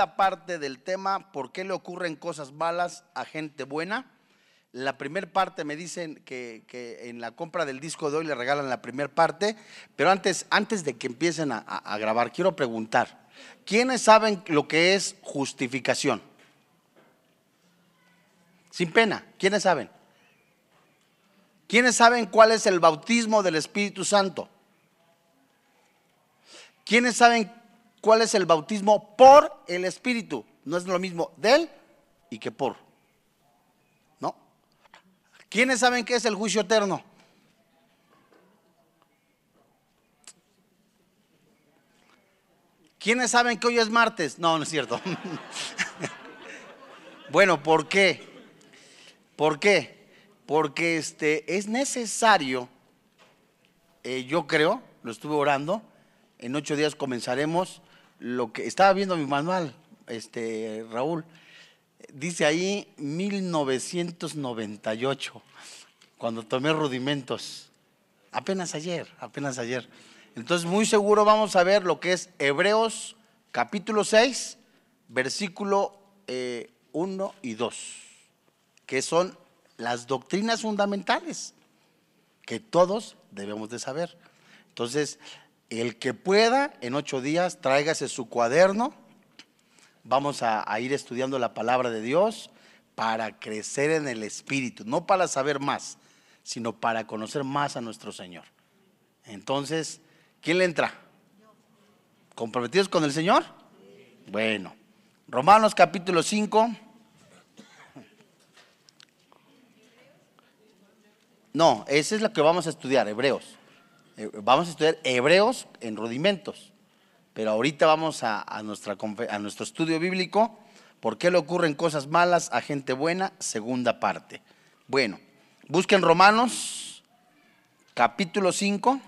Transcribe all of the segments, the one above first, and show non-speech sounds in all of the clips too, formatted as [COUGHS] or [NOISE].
La parte del tema, ¿por qué le ocurren cosas malas a gente buena? La primera parte me dicen que, que, en la compra del disco de hoy le regalan la primera parte, pero antes, antes de que empiecen a, a grabar, quiero preguntar, ¿quiénes saben lo que es justificación? Sin pena, ¿quiénes saben? ¿Quiénes saben cuál es el bautismo del Espíritu Santo? ¿Quiénes saben cuál es el bautismo por el Espíritu. No es lo mismo del y que por. ¿No? ¿Quiénes saben qué es el juicio eterno? ¿Quiénes saben que hoy es martes? No, no es cierto. [LAUGHS] bueno, ¿por qué? ¿Por qué? Porque este, es necesario, eh, yo creo, lo estuve orando, en ocho días comenzaremos lo que estaba viendo mi manual, este Raúl, dice ahí 1998, cuando tomé rudimentos, apenas ayer, apenas ayer. Entonces muy seguro vamos a ver lo que es Hebreos capítulo 6, versículo 1 eh, y 2, que son las doctrinas fundamentales que todos debemos de saber. Entonces, el que pueda, en ocho días, tráigase su cuaderno. Vamos a, ir estudiando la palabra de Dios para crecer en el Espíritu, no para saber más, sino para conocer más a nuestro Señor. Entonces, ¿quién le entra? ¿Comprometidos con el Señor? Bueno, Romanos capítulo 5. No, esa es la que vamos a estudiar, Hebreos. Eh, vamos a estudiar Hebreos en rudimentos, pero ahorita vamos a, nuestra, a nuestro estudio bíblico, ¿por qué le ocurren cosas malas a gente buena? Segunda parte. Bueno, busquen Romanos capítulo 5,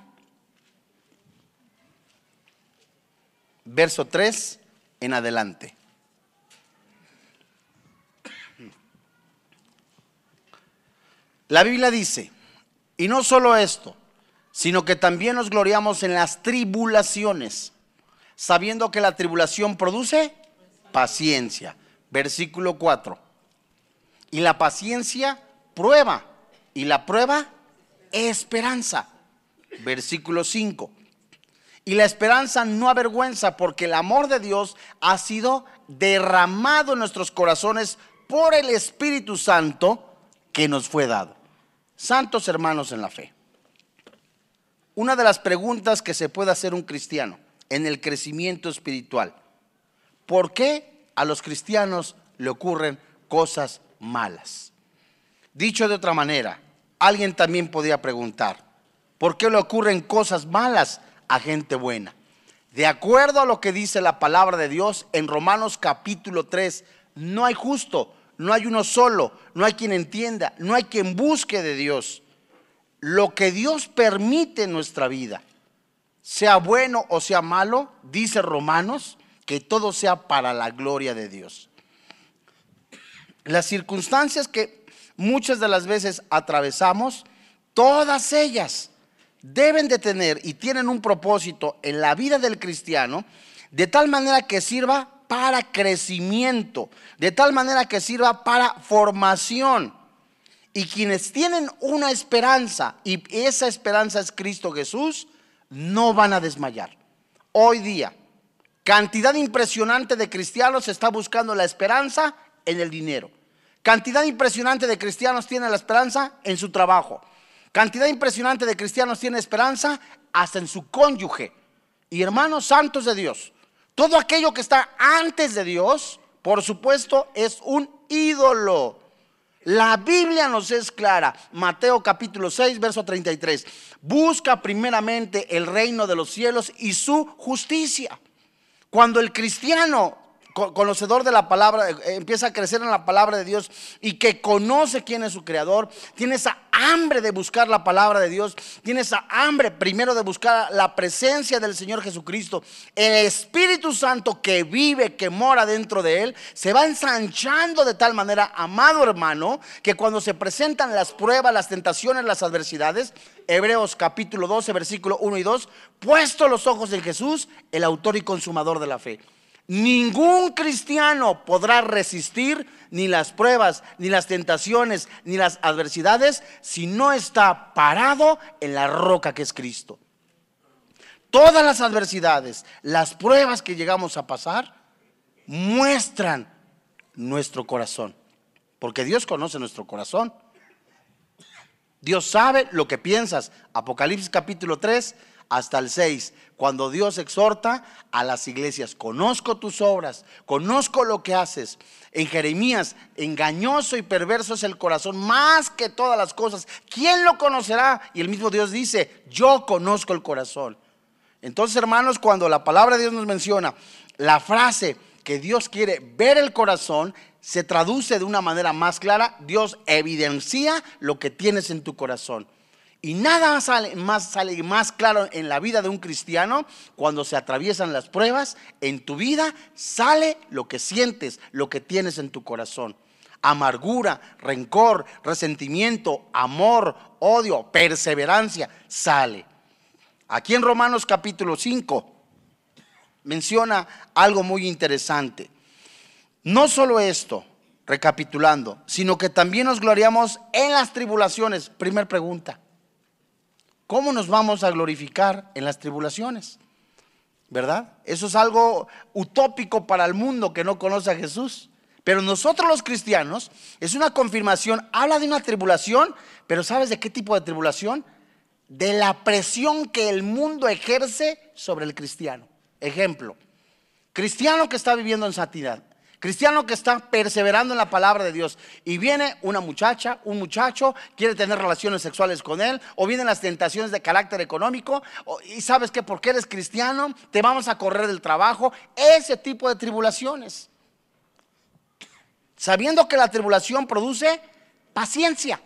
verso 3 en adelante. La Biblia dice, y no solo esto, sino que también nos gloriamos en las tribulaciones, sabiendo que la tribulación produce paciencia. Versículo 4. Y la paciencia prueba, y la prueba esperanza. Versículo 5. Y la esperanza no avergüenza porque el amor de Dios ha sido derramado en nuestros corazones por el Espíritu Santo que nos fue dado. Santos hermanos en la fe. Una de las preguntas que se puede hacer un cristiano en el crecimiento espiritual, ¿por qué a los cristianos le ocurren cosas malas? Dicho de otra manera, alguien también podría preguntar, ¿por qué le ocurren cosas malas a gente buena? De acuerdo a lo que dice la palabra de Dios en Romanos capítulo 3, no hay justo, no hay uno solo, no hay quien entienda, no hay quien busque de Dios lo que Dios permite en nuestra vida, sea bueno o sea malo, dice Romanos, que todo sea para la gloria de Dios. Las circunstancias que muchas de las veces atravesamos, todas ellas deben de tener y tienen un propósito en la vida del cristiano, de tal manera que sirva para crecimiento, de tal manera que sirva para formación. Y quienes tienen una esperanza, y esa esperanza es Cristo Jesús, no van a desmayar. Hoy día, cantidad impresionante de cristianos está buscando la esperanza en el dinero. Cantidad impresionante de cristianos tiene la esperanza en su trabajo. Cantidad impresionante de cristianos tiene esperanza hasta en su cónyuge. Y hermanos santos de Dios, todo aquello que está antes de Dios, por supuesto, es un ídolo. La Biblia nos es clara. Mateo capítulo 6, verso 33. Busca primeramente el reino de los cielos y su justicia. Cuando el cristiano conocedor de la palabra, eh, empieza a crecer en la palabra de Dios y que conoce quién es su creador, tiene esa hambre de buscar la palabra de Dios, tiene esa hambre primero de buscar la presencia del Señor Jesucristo, el Espíritu Santo que vive, que mora dentro de él, se va ensanchando de tal manera, amado hermano, que cuando se presentan las pruebas, las tentaciones, las adversidades, Hebreos capítulo 12, versículo 1 y 2, puesto los ojos en Jesús, el autor y consumador de la fe Ningún cristiano podrá resistir ni las pruebas, ni las tentaciones, ni las adversidades si no está parado en la roca que es Cristo. Todas las adversidades, las pruebas que llegamos a pasar, muestran nuestro corazón. Porque Dios conoce nuestro corazón. Dios sabe lo que piensas. Apocalipsis capítulo 3 hasta el 6, cuando Dios exhorta a las iglesias, conozco tus obras, conozco lo que haces. En Jeremías, engañoso y perverso es el corazón más que todas las cosas. ¿Quién lo conocerá? Y el mismo Dios dice, yo conozco el corazón. Entonces, hermanos, cuando la palabra de Dios nos menciona la frase que Dios quiere ver el corazón, se traduce de una manera más clara, Dios evidencia lo que tienes en tu corazón. Y nada sale más, sale más claro en la vida de un cristiano cuando se atraviesan las pruebas. En tu vida sale lo que sientes, lo que tienes en tu corazón. Amargura, rencor, resentimiento, amor, odio, perseverancia, sale. Aquí en Romanos capítulo 5 menciona algo muy interesante. No solo esto, recapitulando, sino que también nos gloriamos en las tribulaciones. Primer pregunta. ¿Cómo nos vamos a glorificar en las tribulaciones? ¿Verdad? Eso es algo utópico para el mundo que no conoce a Jesús. Pero nosotros los cristianos es una confirmación, habla de una tribulación, pero ¿sabes de qué tipo de tribulación? De la presión que el mundo ejerce sobre el cristiano. Ejemplo, cristiano que está viviendo en santidad, Cristiano que está perseverando en la palabra de Dios y viene una muchacha, un muchacho, quiere tener relaciones sexuales con él, o vienen las tentaciones de carácter económico, y sabes que porque eres cristiano te vamos a correr del trabajo, ese tipo de tribulaciones. Sabiendo que la tribulación produce paciencia.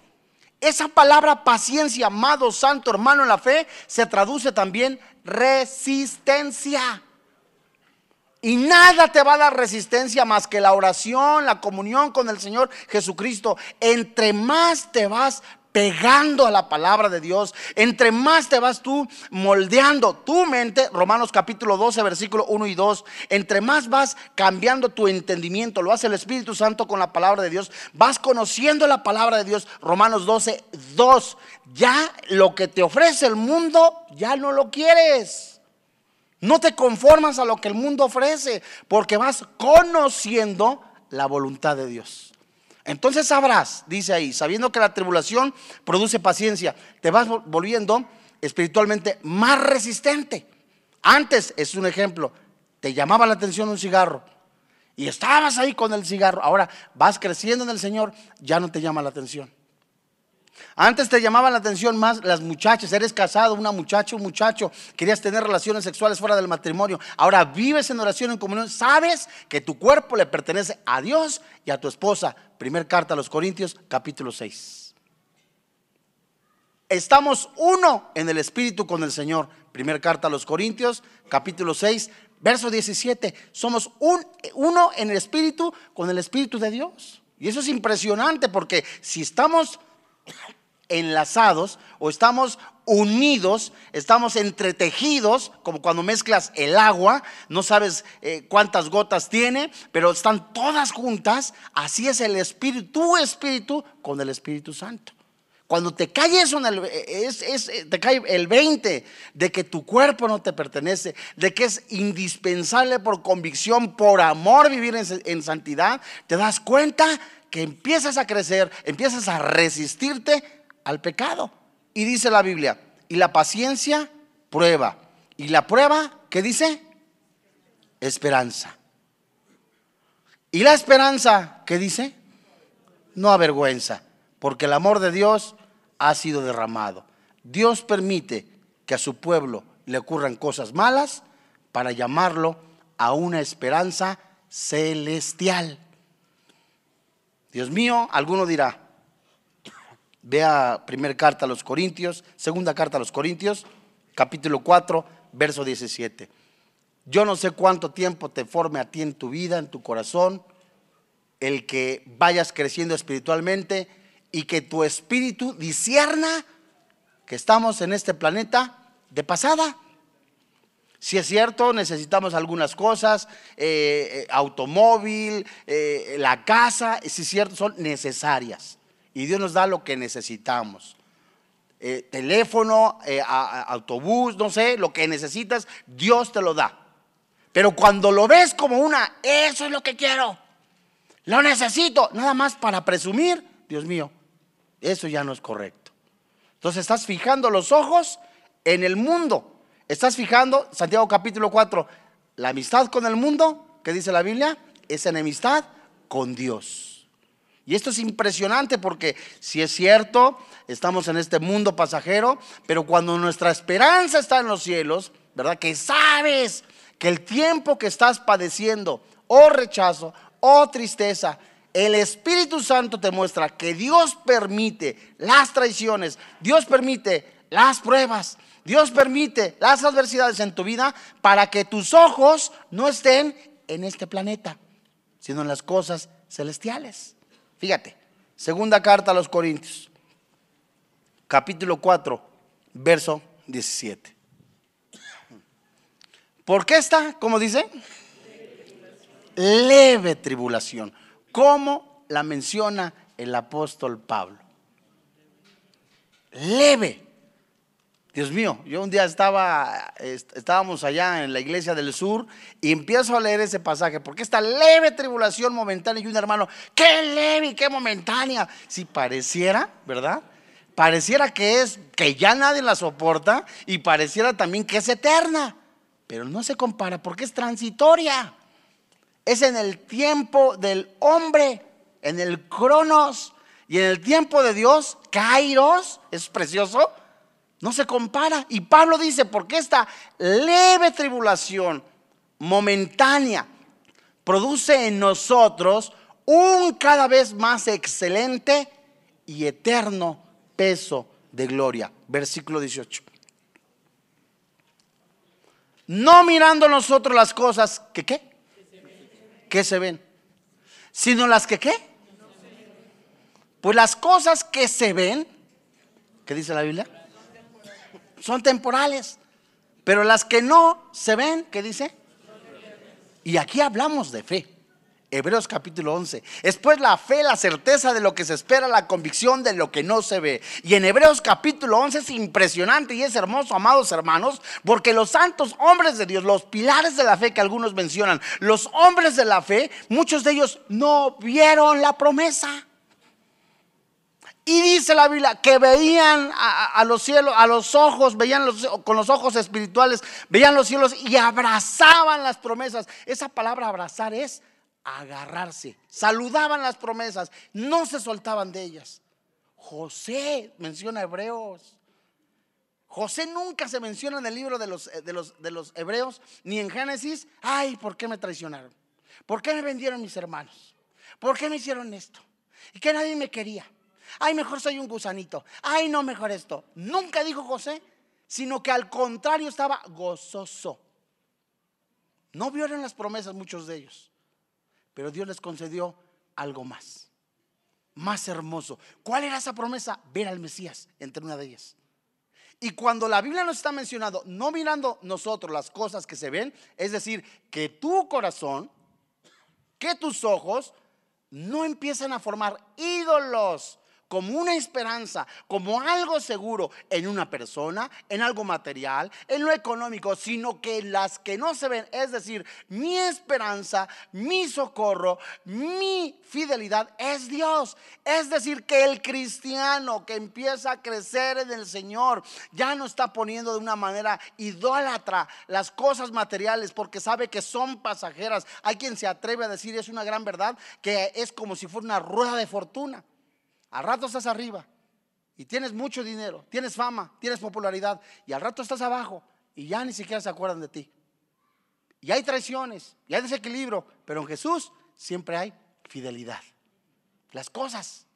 Esa palabra paciencia, amado santo hermano en la fe, se traduce también resistencia. Y nada te va a dar resistencia más que la oración, la comunión con el Señor Jesucristo. Entre más te vas pegando a la palabra de Dios, entre más te vas tú moldeando tu mente, Romanos capítulo 12, versículo 1 y 2, entre más vas cambiando tu entendimiento, lo hace el Espíritu Santo con la palabra de Dios, vas conociendo la palabra de Dios, Romanos 12, 2, ya lo que te ofrece el mundo, ya no lo quieres. No te conformas a lo que el mundo ofrece, porque vas conociendo la voluntad de Dios. Entonces sabrás, dice ahí, sabiendo que la tribulación produce paciencia, te vas volviendo espiritualmente más resistente. Antes, es un ejemplo, te llamaba la atención un cigarro y estabas ahí con el cigarro. Ahora vas creciendo en el Señor, ya no te llama la atención. Antes te llamaban la atención más las muchachas, eres casado, una muchacha, un muchacho, querías tener relaciones sexuales fuera del matrimonio. Ahora vives en oración, en comunión, sabes que tu cuerpo le pertenece a Dios y a tu esposa. Primer carta a los Corintios, capítulo 6. Estamos uno en el Espíritu con el Señor. Primer carta a los Corintios, capítulo 6, verso 17. Somos un, uno en el Espíritu con el Espíritu de Dios. Y eso es impresionante porque si estamos enlazados o estamos unidos, estamos entretejidos, como cuando mezclas el agua, no sabes eh, cuántas gotas tiene, pero están todas juntas, así es el espíritu, tu espíritu con el Espíritu Santo. Cuando te cae eso, es, es, te cae el 20 de que tu cuerpo no te pertenece, de que es indispensable por convicción, por amor vivir en, en santidad, te das cuenta que empiezas a crecer, empiezas a resistirte al pecado. Y dice la Biblia, y la paciencia prueba. Y la prueba, ¿qué dice? Esperanza. Y la esperanza, ¿qué dice? No avergüenza, porque el amor de Dios ha sido derramado. Dios permite que a su pueblo le ocurran cosas malas para llamarlo a una esperanza celestial. Dios mío, alguno dirá, vea primera carta a los Corintios, segunda carta a los Corintios, capítulo 4, verso 17. Yo no sé cuánto tiempo te forme a ti en tu vida, en tu corazón, el que vayas creciendo espiritualmente y que tu espíritu disierna que estamos en este planeta de pasada. Si es cierto, necesitamos algunas cosas, eh, eh, automóvil, eh, la casa, si es cierto, son necesarias. Y Dios nos da lo que necesitamos. teléfono, autobús, no sé, lo que necesitas, Dios te lo da. Pero cuando lo ves como una, eso es lo que quiero, lo necesito, nada más para presumir, Dios mío, eso ya no es correcto. Entonces estás fijando los ojos en el mundo Estás fijando, Santiago capítulo 4, la amistad con el mundo, que dice la Biblia, es enemistad con Dios. Y esto es impresionante porque si es cierto, estamos en este mundo pasajero, pero cuando nuestra esperanza está en los cielos, ¿verdad? Que sabes que el tiempo que estás padeciendo, o rechazo, o tristeza, el Espíritu Santo te muestra que Dios permite las traiciones, Dios permite las pruebas, Dios permite las adversidades en tu vida para que tus ojos no estén en este planeta, sino en las cosas celestiales. Fíjate, segunda carta a los Corintios, capítulo 4, verso 17. ¿Por qué está? ¿Cómo dice? Leve tribulación. ¿Cómo la menciona el apóstol Pablo? Leve. Dios mío, yo un día estaba, estábamos allá en la iglesia del sur y empiezo a leer ese pasaje, porque esta leve tribulación momentánea y un hermano, qué leve y qué momentánea, si pareciera, ¿verdad? Pareciera que es, que ya nadie la soporta y pareciera también que es eterna, pero no se compara porque es transitoria, es en el tiempo del hombre, en el cronos y en el tiempo de Dios, kairos, es precioso no se compara. Y Pablo dice, porque esta leve tribulación momentánea produce en nosotros un cada vez más excelente y eterno peso de gloria. Versículo 18. No mirando nosotros las cosas que qué? Que se ven. Sino las que qué? Pues las cosas que se ven, ¿qué dice la Biblia? Son temporales. Pero las que no se ven, ¿qué dice? Y aquí hablamos de fe. Hebreos capítulo 11. Es pues la fe, la certeza de lo que se espera, la convicción de lo que no se ve. Y en Hebreos capítulo 11 es impresionante y es hermoso, amados hermanos, porque los santos hombres de Dios, los pilares de la fe que algunos mencionan, los hombres de la fe, muchos de ellos no vieron la promesa. Y dice la Biblia que veían a, los cielos, a los ojos, veían con los ojos espirituales, veían los cielos y abrazaban las promesas. Esa palabra abrazar es agarrarse. Saludaban las promesas, no se soltaban de ellas. José menciona hebreos. José nunca se menciona en el libro de los, de los, de los hebreos, ni en Génesis. Ay, ¿por qué me traicionaron? ¿Por qué me vendieron mis hermanos? ¿Por qué me hicieron esto? Y que nadie me quería. Ay, mejor soy un gusanito. Ay, no, mejor esto. Nunca dijo José, sino que al contrario estaba gozoso. No vieron las promesas muchos de ellos, pero Dios les concedió algo más, más hermoso. ¿Cuál era esa promesa? Ver al Mesías entre una de ellas. Y cuando la Biblia nos está mencionando, no mirando nosotros las cosas que se ven, es decir, que tu corazón, que tus ojos no empiezan a formar ídolos como una esperanza, como algo seguro en una persona, en algo material, en lo económico, sino que las que no se ven, es decir, mi esperanza, mi socorro, mi fidelidad es Dios. Es decir, que el cristiano que empieza a crecer en el Señor ya no está poniendo de una manera idólatra las cosas materiales porque sabe que son pasajeras. Hay quien se atreve a decir, es una gran verdad, que es como si fuera una rueda de fortuna. Al rato estás arriba y tienes mucho dinero, tienes fama, tienes popularidad y al rato estás abajo y ya ni siquiera se acuerdan de ti. Y hay traiciones, y hay desequilibrio, pero en Jesús siempre hay fidelidad. Las cosas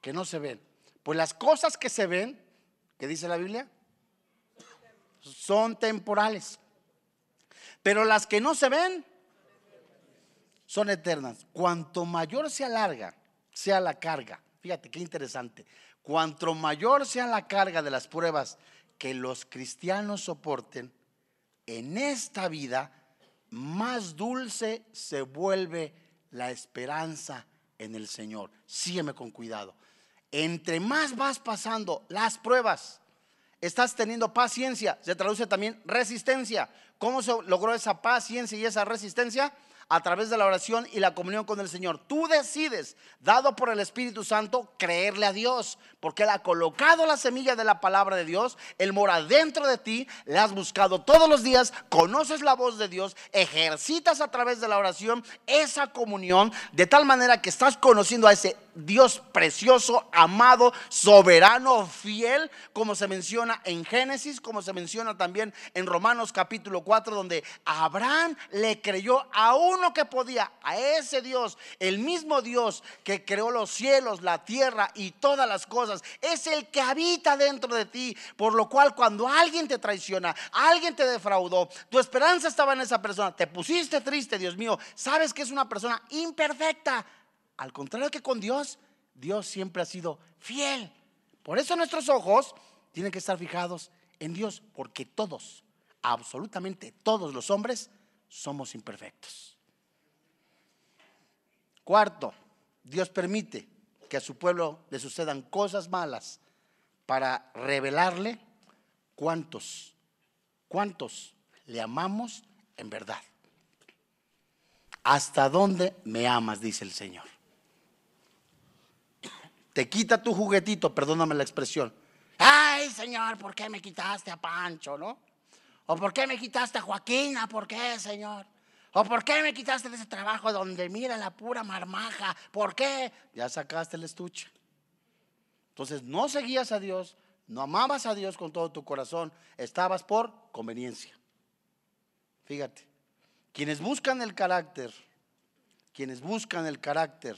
que no se ven, pues las cosas que se ven, que dice la Biblia, son temporales. Pero las que no se ven son eternas. Cuanto mayor se alarga, sea la carga Fíjate qué interesante. Cuanto mayor sea la carga de las pruebas que los cristianos soporten, en esta vida, más dulce se vuelve la esperanza en el Señor. Sígueme con cuidado. Entre más vas pasando las pruebas, estás teniendo paciencia, se traduce también resistencia. ¿Cómo se logró esa paciencia y esa resistencia? A través de la oración y la comunión con el Señor. Tú decides, dado por el Espíritu Santo, creerle a Dios, porque Él ha colocado la semilla de la palabra de Dios, Él mora dentro de ti, le has buscado todos los días, conoces la voz de Dios, ejercitas a través de la oración esa comunión, de tal manera que estás conociendo a ese Dios precioso, amado, soberano, fiel, como se menciona en Génesis, como se menciona también en Romanos capítulo 4, donde Abraham le creyó a uno que podía, a ese Dios, el mismo Dios que creó los cielos, la tierra y todas las cosas, es el que habita dentro de ti, por lo cual cuando alguien te traiciona, alguien te defraudó, tu esperanza estaba en esa persona, te pusiste triste, Dios mío, sabes que es una persona imperfecta al contrario que con Dios, Dios siempre ha sido fiel. Por eso nuestros ojos tienen que estar fijados en Dios, porque todos, absolutamente todos los hombres, somos imperfectos. Cuarto, Dios permite que a su pueblo le sucedan cosas malas para revelarle cuántos, cuántos le amamos en verdad. ¿Hasta dónde me amas? dice el Señor te quita tu juguetito, perdóname la expresión. Ay, Señor, ¿por qué me quitaste a Pancho, no? ¿O por qué me quitaste a Joaquina? ¿Por qué, Señor? ¿O por qué me quitaste de ese trabajo donde mira la pura marmaja? ¿Por qué? Ya sacaste el estuche. Entonces no seguías a Dios, no amabas a Dios con todo tu corazón, estabas por conveniencia. Fíjate, quienes buscan el carácter, quienes buscan el carácter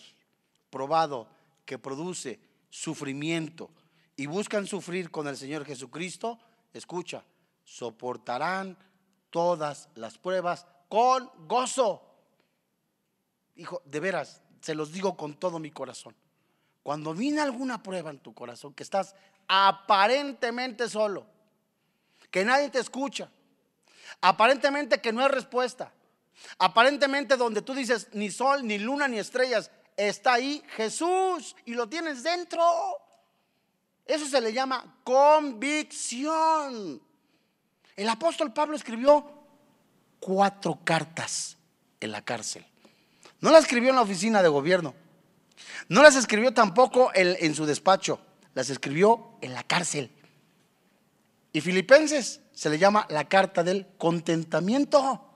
probado que produce sufrimiento y buscan sufrir con el Señor Jesucristo, escucha, soportarán todas las pruebas con gozo. Hijo, de veras, se los digo con todo mi corazón. Cuando viene alguna prueba en tu corazón, que estás aparentemente solo, que nadie te escucha, aparentemente que no hay respuesta, aparentemente donde tú dices ni sol, ni luna, ni estrellas, está ahí Jesús y lo tienes dentro. Eso se le llama convicción. El apóstol Pablo escribió cuatro cartas en la cárcel. No las escribió en la oficina de gobierno. No las escribió tampoco en, su despacho. Las escribió en la cárcel. Y Filipenses se le llama la carta del contentamiento.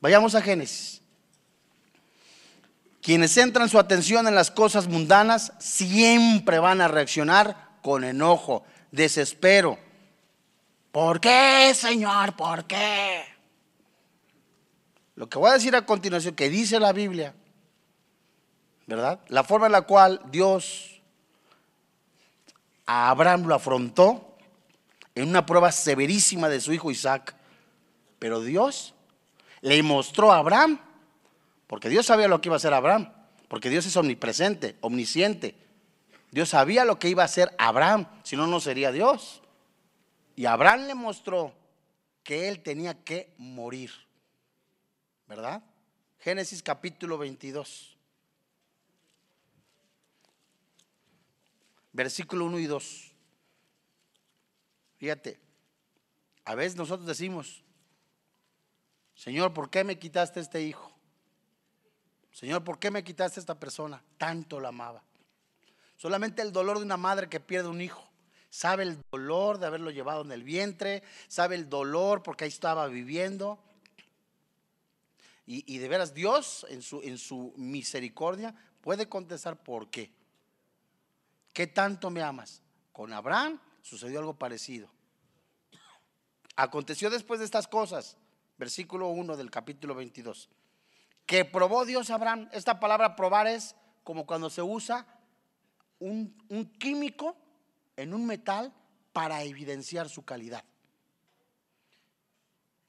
Vayamos a Génesis. Quienes centran su atención en las cosas mundanas siempre van a reaccionar con enojo, desespero. ¿Por qué, Señor? ¿Por qué? Lo que voy a decir a continuación, que dice la Biblia, ¿verdad? La forma en la cual Dios a Abraham lo afrontó en una prueba severísima de su hijo Isaac. Pero Dios le mostró a Abraham porque Dios sabía lo que iba a hacer Abraham. Porque Dios es omnipresente, omnisciente. Dios sabía lo que iba a hacer Abraham, si no, no sería Dios. Y Abraham le mostró que él tenía que morir. ¿Verdad? Génesis capítulo 22. Versículo 1 y 2. Fíjate, a veces nosotros decimos, Señor, ¿por qué me quitaste este hijo? Señor, ¿por qué me quitaste esta persona? Tanto la amaba. Solamente el dolor de una madre que pierde un hijo. Sabe el dolor de haberlo llevado en el vientre, sabe el dolor porque ahí estaba viviendo. Y, de veras, Dios en su, en su misericordia puede contestar por qué. ¿Qué tanto me amas? Con Abraham sucedió algo parecido. Aconteció después de estas cosas, versículo 1 del capítulo 22 que probó Dios a Abraham. Esta palabra probar es como cuando se usa un, químico en un metal para evidenciar su calidad.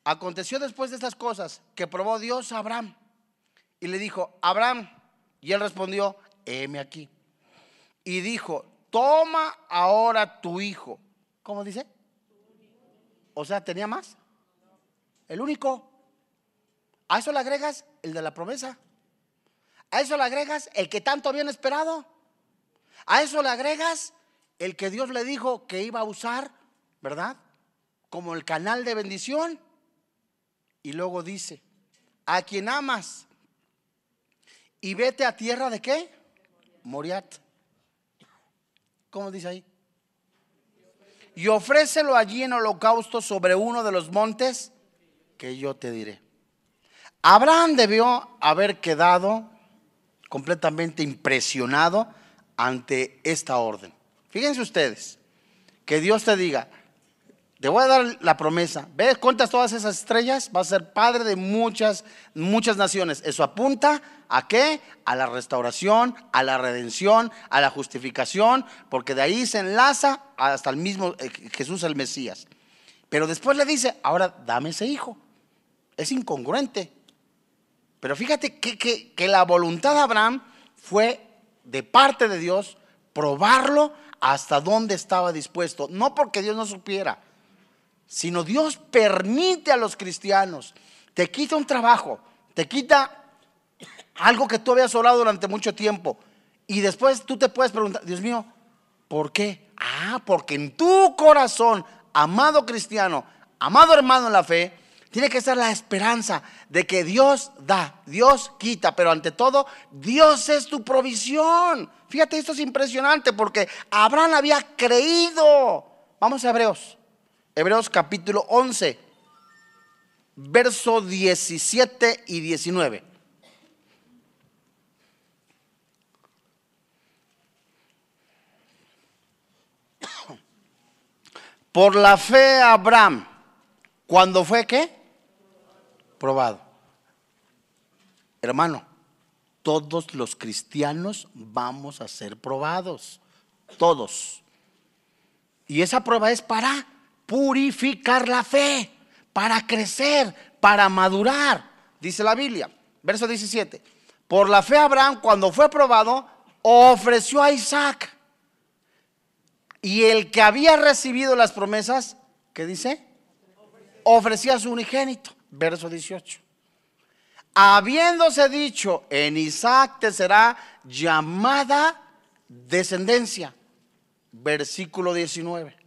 Aconteció después de estas cosas que probó Dios a Abraham y le dijo, Abraham, y él respondió, heme aquí. Y dijo, toma ahora tu hijo. ¿Cómo dice? O sea, ¿tenía más? El único. A eso le agregas el de la promesa. A eso le agregas el que tanto habían esperado. A eso le agregas el que Dios le dijo que iba a usar, ¿verdad? Como el canal de bendición. Y luego dice, a quien amas y vete a tierra de qué? Moriat. ¿Cómo dice ahí? Y ofrécelo allí en holocausto sobre uno de los montes que yo te diré. Abraham debió haber quedado completamente impresionado ante esta orden. Fíjense ustedes, que Dios te diga, te voy a dar la promesa. ¿Ves? Cuentas todas esas estrellas. Vas a ser padre de muchas, muchas naciones. Eso apunta a qué? A la restauración, a la redención, a la justificación, porque de ahí se enlaza hasta el mismo eh, Jesús el Mesías. Pero después le dice, ahora dame ese hijo. Es incongruente. Pero fíjate que, que la voluntad de Abraham fue de parte de Dios probarlo hasta dónde estaba dispuesto. No porque Dios no supiera sino Dios permite a los cristianos, te quita un trabajo, te quita algo que tú habías orado durante mucho tiempo y después tú te puedes preguntar, Dios mío, ¿por qué? Ah, porque en tu corazón, amado cristiano, amado hermano en la fe, tiene que estar la esperanza de que Dios da, Dios quita, pero ante todo, Dios es tu provisión. Fíjate, esto es impresionante porque Abraham había creído. Vamos a Hebreos. Hebreos capítulo 11, verso 17 y 19. [COUGHS] Por la fe Abraham, cuando fue qué? Probado. Hermano, todos los cristianos vamos a ser probados. Todos. Y esa prueba es para purificar la fe, para crecer, para madurar, dice la Biblia. Verso 17. Por la fe Abraham, cuando fue probado, ofreció a Isaac. Y el que había recibido las promesas, ¿qué dice? Ofrecía a su unigénito. Verso 18. Habiéndose dicho, en Isaac te será llamada descendencia. Versículo 19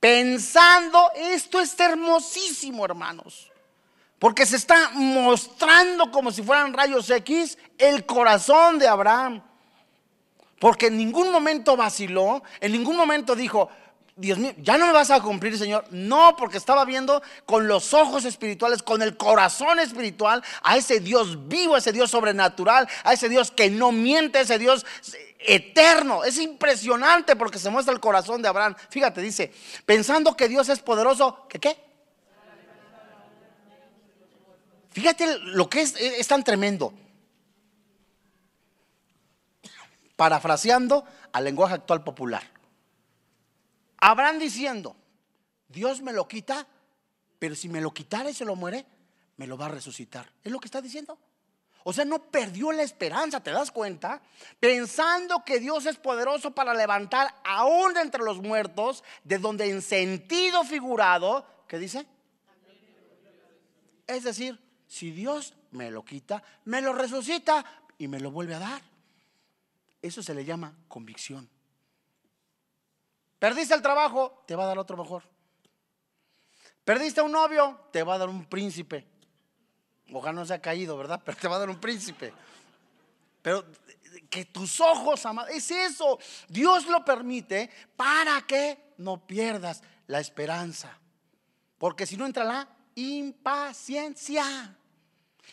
pensando, esto es hermosísimo, hermanos, porque se está mostrando como si fueran rayos X el corazón de Abraham. Porque en ningún momento vaciló, en ningún momento dijo, Dios mío, ya no me vas a cumplir, Señor. No, porque estaba viendo con los ojos espirituales, con el corazón espiritual, a ese Dios vivo, a ese Dios sobrenatural, a ese Dios que no miente, a ese Dios eterno. Es impresionante porque se muestra el corazón de Abraham. Fíjate, dice, pensando que Dios es poderoso, ¿que qué? Fíjate lo que es, es tan tremendo. Parafraseando al lenguaje actual popular. Abraham diciendo, Dios me lo quita, pero si me lo quitara y se lo muere, me lo va a resucitar. ¿Es lo que está diciendo? O sea, no perdió la esperanza, ¿te das cuenta? Pensando que Dios es poderoso para levantar aún de entre los muertos, de donde en sentido figurado, ¿qué dice? Es decir, si Dios me lo quita, me lo resucita y me lo vuelve a dar. Eso se le llama convicción. Perdiste el trabajo, te va a dar otro mejor. Perdiste un novio, te va a dar un príncipe. Ojalá no se ha caído, ¿verdad? [LAUGHS] Pero te va a dar un príncipe. Pero que tus ojos, amados, es eso. Dios lo permite para que no pierdas la esperanza. Porque si no entra la impaciencia.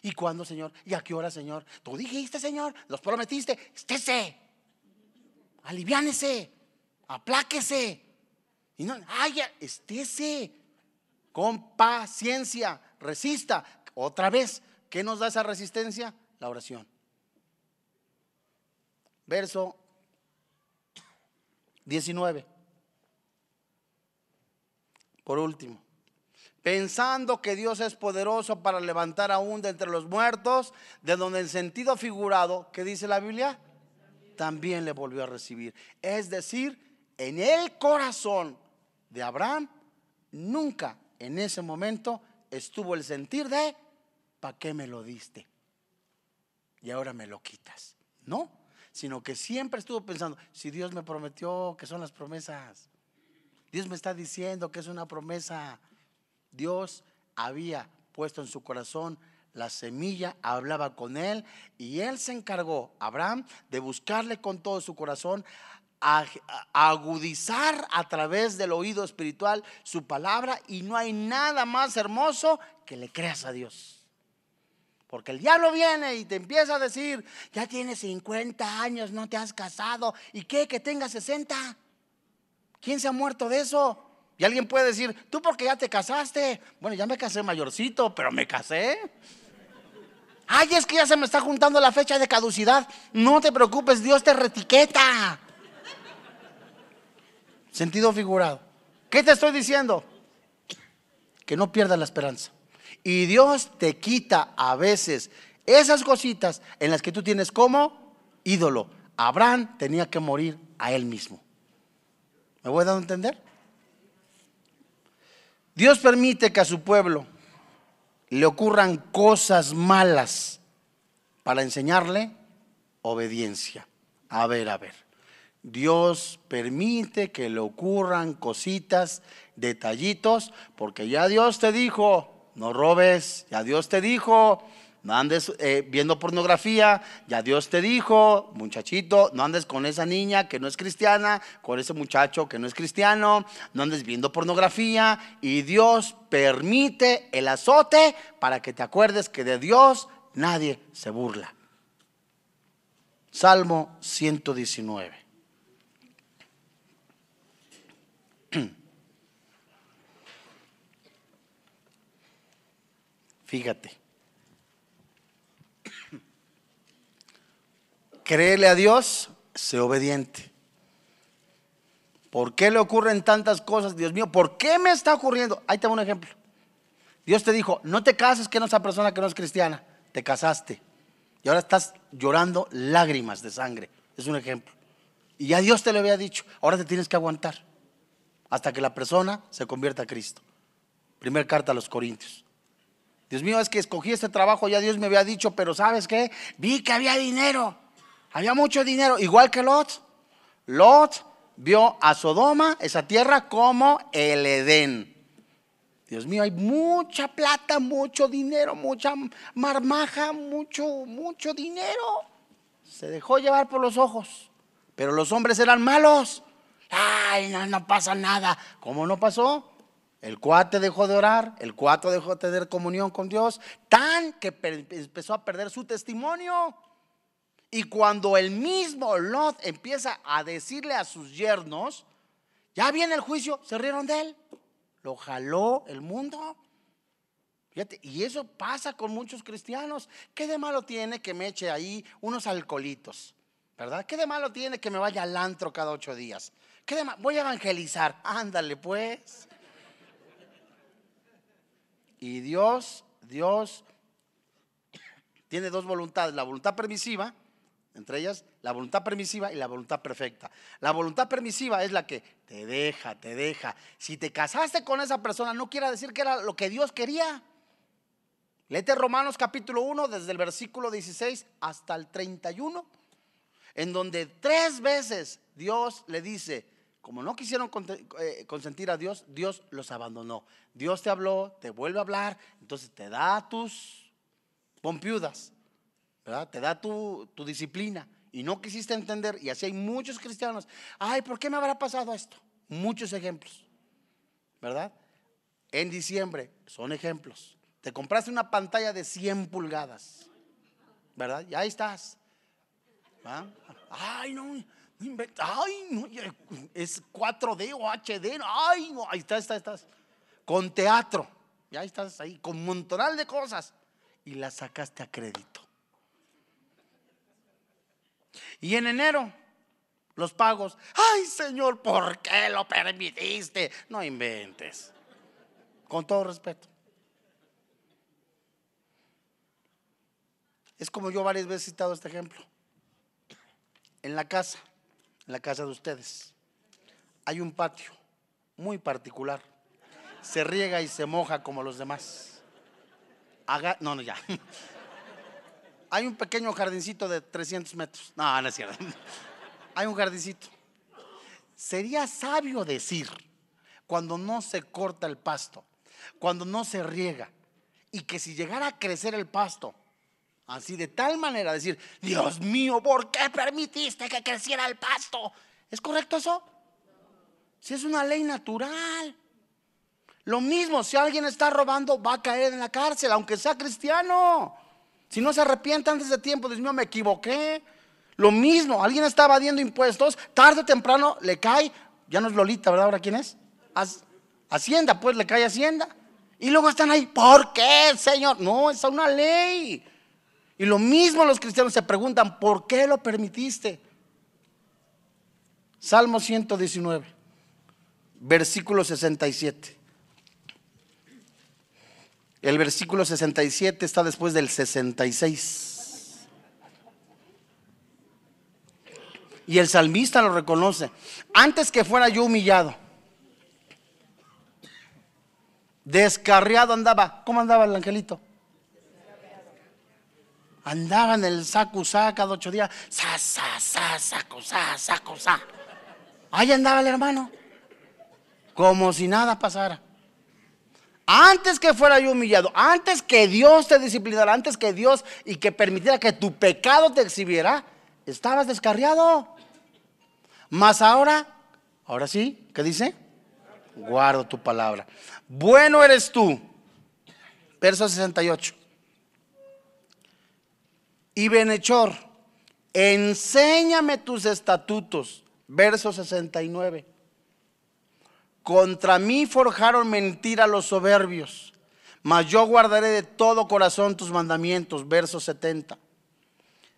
¿Y cuándo, Señor? ¿Y a qué hora, Señor? Tú dijiste, Señor, los prometiste, estése, aliviánese, apláquese. Y no, ay, estése, con paciencia, resista. Otra vez, ¿qué nos da esa resistencia? La oración. Verso 19. Por último, pensando que Dios es poderoso para levantar aún de entre los muertos, de donde el sentido figurado, que dice la Biblia, también le volvió a recibir. Es decir, en el corazón de Abraham nunca en ese momento estuvo el sentir de, ¿para qué me lo diste? Y ahora me lo quitas. No, sino que siempre estuvo pensando, si Dios me prometió que son las promesas, Dios me está diciendo que es una promesa, Dios había puesto en su corazón la semilla, hablaba con él y él se encargó, Abraham, de buscarle con todo su corazón, a, agudizar a través del oído espiritual su palabra y no hay nada más hermoso que le creas a Dios. Porque el diablo viene y te empieza a decir, ya tienes 50 años, no te has casado, ¿y qué? Que tengas 60. ¿Quién se ha muerto de eso? Y alguien puede decir, tú porque ya te casaste. Bueno, ya me casé mayorcito, pero me casé. Ay, es que ya se me está juntando la fecha de caducidad. No te preocupes, Dios te retiqueta. Sentido figurado. ¿Qué te estoy diciendo? Que no pierdas la esperanza. Y Dios te quita a veces esas cositas en las que tú tienes como ídolo. Abraham tenía que morir a él mismo. ¿Me voy dar a entender? Dios permite que a su pueblo le ocurran cosas malas para enseñarle obediencia. A ver, a ver. Dios permite que le ocurran cositas, detallitos, porque ya Dios te dijo, no robes, ya Dios te dijo, no andes eh, viendo pornografía, ya Dios te dijo, muchachito, no andes con esa niña que no es cristiana, con ese muchacho que no es cristiano, no andes viendo pornografía y Dios permite el azote para que te acuerdes que de Dios nadie se burla. Salmo 119. Fíjate. créele a Dios, sé obediente. ¿Por qué le ocurren tantas cosas? Dios mío, ¿por qué me está ocurriendo? Ahí te un ejemplo. Dios te dijo, no te cases con esa persona que no es cristiana. Te casaste. Y ahora estás llorando lágrimas de sangre. Es un ejemplo. Y ya Dios te lo había dicho. Ahora te tienes que aguantar. Hasta que la persona se convierta a Cristo. Primer carta a los Corintios. Dios mío, es que escogí este trabajo, ya Dios me había dicho, pero ¿sabes qué? Vi que había dinero. Había mucho dinero, igual que Lot. Lot vio a Sodoma, esa tierra, como el Edén. Dios mío, hay mucha plata, mucho dinero, mucha marmaja, mucho, mucho dinero. Se dejó llevar por los ojos. Pero los hombres eran malos. Ay, no, no pasa nada. ¿Cómo no pasó? El cuate dejó de orar, el cuate dejó de tener comunión con Dios, tan que empezó a perder su testimonio. Y cuando el mismo Lot empieza a decirle a sus yernos, ya viene el juicio, se rieron de él. Lo jaló el mundo. Fíjate, y eso pasa con muchos cristianos. ¿Qué de malo tiene que me eche ahí unos alcoholitos? ¿Verdad? ¿Qué de malo tiene que me vaya al antro cada ocho días? ¿Qué de Voy a evangelizar. Ándale pues. Y Dios, Dios tiene dos voluntades, la voluntad permisiva entre ellas la voluntad permisiva y la voluntad perfecta. La voluntad permisiva es la que te deja, te deja. Si te casaste con esa persona, no quiere decir que era lo que Dios quería. Léete Romanos capítulo 1, desde el versículo 16 hasta el 31, en donde tres veces Dios le dice, como no quisieron eh, consentir a Dios, Dios los abandonó. Dios te habló, te vuelve a hablar, entonces te da tus pompiudas te da tu, disciplina y no quisiste entender, y así hay muchos cristianos, ay, ¿por qué me habrá pasado esto? Muchos ejemplos, ¿verdad? En diciembre, son ejemplos. Te compraste una pantalla de 100 pulgadas, ¿verdad? Y ahí estás. Ay, no, ay, no, es 4D o HD, ay, no, ahí estás, estás, estás. Con teatro, ya estás ahí, con un montonal de cosas, y la sacaste a crédito. Y en enero, los pagos. Ay, Señor, ¿por qué lo permitiste? No inventes. Con todo respeto. Es como yo varias veces he citado este ejemplo. En la casa, en la casa de ustedes, hay un patio muy particular. se riega y se moja como los demás. Haga, no, no, ya. Hay un pequeño jardincito de 300 metros. No, no es cierto. Hay un jardincito. Sería sabio decir, cuando no se corta el pasto, cuando no se riega, y que si llegara a crecer el pasto, así de tal manera decir, Dios mío, ¿por qué permitiste que creciera el pasto? ¿Es correcto eso? Si es una ley natural. Lo mismo, si alguien está robando, va a caer en la cárcel, aunque sea cristiano. Si no se arrepiente antes de tiempo, Dios mío, me equivoqué. Lo mismo, alguien está evadiendo impuestos, tarde o temprano le cae, ya no es Lolita, ¿verdad? ¿Ahora quién es? Hacienda, pues le cae Hacienda. Y luego están ahí, ¿por qué, Señor? No, es una ley. Y lo mismo los cristianos se preguntan, ¿por qué lo permitiste? Salmo 119, versículo 67. El versículo 67 está después del 66. Y el salmista lo reconoce. Antes que fuera yo humillado, descarriado andaba. ¿Cómo andaba el angelito? Andaba en el saco, sa cada ocho días. Sa, sa, sa, saco, sa, saco, sa. Ahí andaba el hermano. Como si nada pasara. Antes que fuera yo humillado, antes que Dios te disciplinara, antes que Dios y que permitiera que tu pecado te exhibiera, estabas descarriado. Mas ahora, ahora sí, ¿qué dice? Guardo tu palabra. Bueno eres tú. Verso 68. Y Benechor, enséñame tus estatutos. Verso 69. Contra mí forjaron mentira los soberbios, mas yo guardaré de todo corazón tus mandamientos. Verso 70.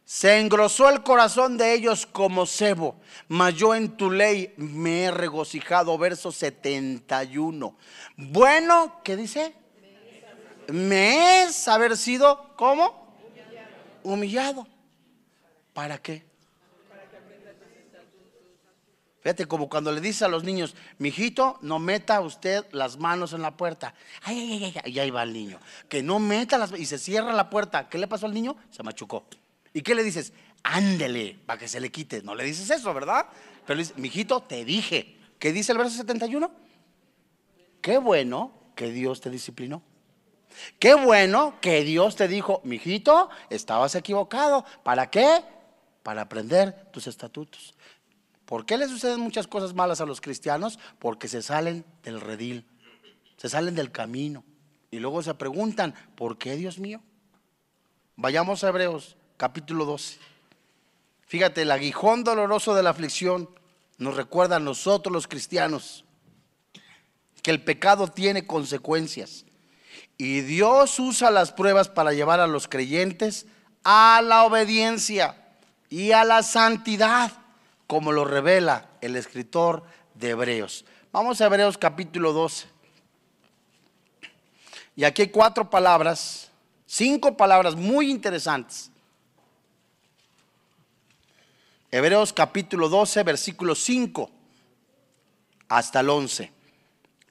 Se engrosó el corazón de ellos como cebo, mas yo en tu ley me he regocijado. Verso 71. Bueno, ¿qué dice? Me es haber sido, ¿cómo? Humillado. ¿Para qué? Fíjate, como cuando le dice a los niños, mijito, no meta usted las manos en la puerta. Ay, ay, ay, ay, y ahí va el niño. Que no meta las y se cierra la puerta. ¿Qué le pasó al niño? Se machucó. ¿Y qué le dices? Ándele, para que se le quite. No le dices eso, ¿verdad? Pero le dices, mijito, te dije. ¿Qué dice el verso 71? Qué bueno que Dios te disciplinó. Qué bueno que Dios te dijo, mijito, estabas equivocado. ¿Para qué? Para aprender tus estatutos. ¿Por qué le suceden muchas cosas malas a los cristianos? Porque se salen del redil, se salen del camino. Y luego se preguntan, ¿por qué Dios mío? Vayamos a Hebreos capítulo 12. Fíjate, el aguijón doloroso de la aflicción nos recuerda a nosotros los cristianos que el pecado tiene consecuencias. Y Dios usa las pruebas para llevar a los creyentes a la obediencia y a la santidad, como lo revela el escritor de Hebreos. Vamos a Hebreos capítulo 12. Y aquí hay cuatro palabras, cinco palabras muy interesantes Hebreos capítulo 12, versículo 5 hasta el 11.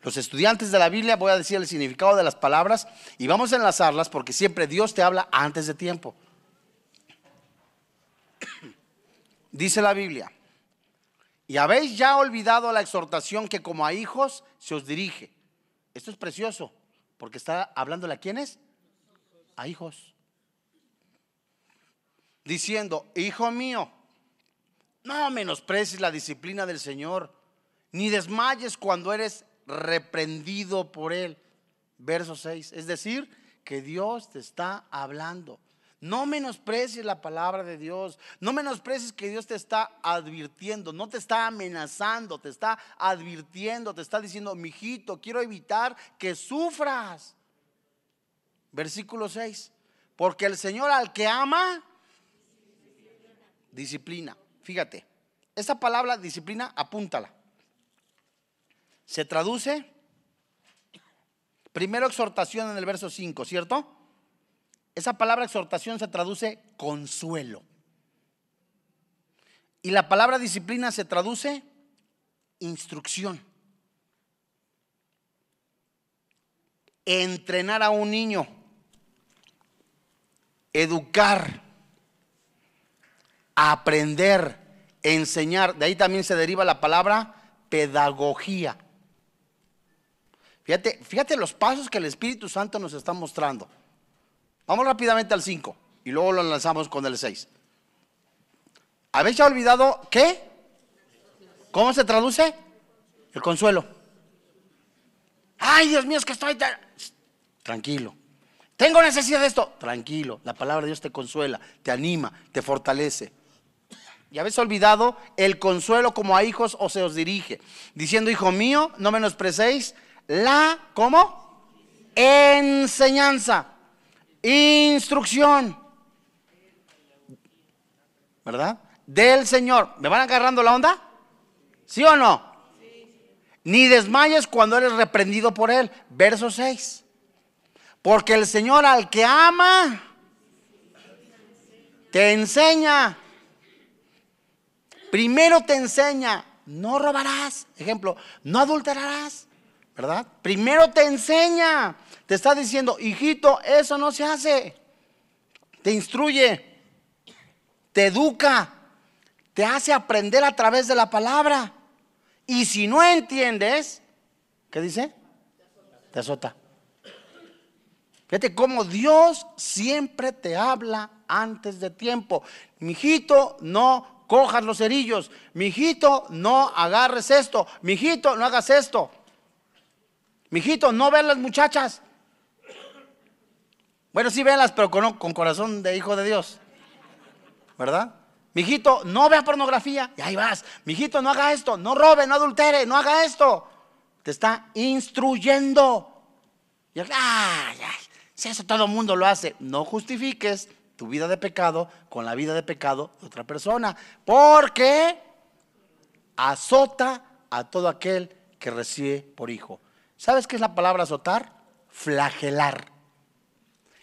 Los estudiantes de la Biblia voy a decir el significado de las palabras y vamos a enlazarlas porque siempre Dios te habla antes de tiempo. [COUGHS] Dice la Biblia, y habéis ya olvidado la exhortación que como a hijos se os dirige. Esto es precioso, porque está hablándole a quiénes? A hijos. Diciendo, hijo mío, no menosprecies la disciplina del Señor, ni desmayes cuando eres reprendido por Él. Verso 6. Es decir, que Dios te está hablando. No menosprecies la palabra de Dios. No menosprecies que Dios te está advirtiendo. No te está amenazando. Te está advirtiendo. Te está diciendo, mijito, quiero evitar que sufras. Versículo 6. Porque el Señor al que ama, disciplina. Fíjate, esa palabra disciplina, apúntala. Se traduce, primero exhortación en el verso 5, ¿cierto? Esa palabra exhortación se traduce consuelo. Y la palabra disciplina se traduce instrucción. entrenar a un niño, educar, aprender, enseñar. De ahí también se deriva la palabra pedagogía. Fíjate, fíjate los pasos que el Espíritu Santo nos está mostrando. Vamos rápidamente al 5 y luego lo lanzamos con el 6. ¿Habéis ya olvidado qué? ¿Cómo se traduce? El consuelo. Ay, Dios mío, es que estoy tranquilo. Tengo necesidad de esto. Tranquilo. La palabra de Dios te consuela, te anima, te fortalece. Y habéis olvidado el consuelo como a hijos o se os dirige, diciendo, hijo mío, no menosprecéis la, ¿cómo? Enseñanza, instrucción, ¿verdad? Del Señor. ¿Me van agarrando la onda? ¿Sí o no? Ni desmayes cuando eres reprendido por Él. Verso 6. Porque el Señor al que ama, te enseña Primero te enseña, no robarás. Ejemplo, no adulterarás. ¿Verdad? Primero te enseña. Te está diciendo, hijito, eso no se hace. Te instruye, te educa, te hace aprender a través de la palabra. Y si no entiendes, ¿qué dice? Te azota. Fíjate cómo Dios siempre te habla antes de tiempo. Mijito, no cojas los cerillos. Mijito, no agarres esto. Mijito, no hagas esto. Mijito, no vean las muchachas. Bueno, sí véanlas, pero con, corazón de hijo de Dios. ¿Verdad? Mijito, no vea pornografía. Y ahí vas. Mijito, no haga esto. No robe, no adultere, no haga esto. Te está instruyendo. Y, ay, si eso todo el mundo lo hace, no justifiques tu vida de pecado con la vida de pecado de otra persona. Porque azota a todo aquel que recibe por hijo. ¿Sabes qué es la palabra azotar? Flagelar.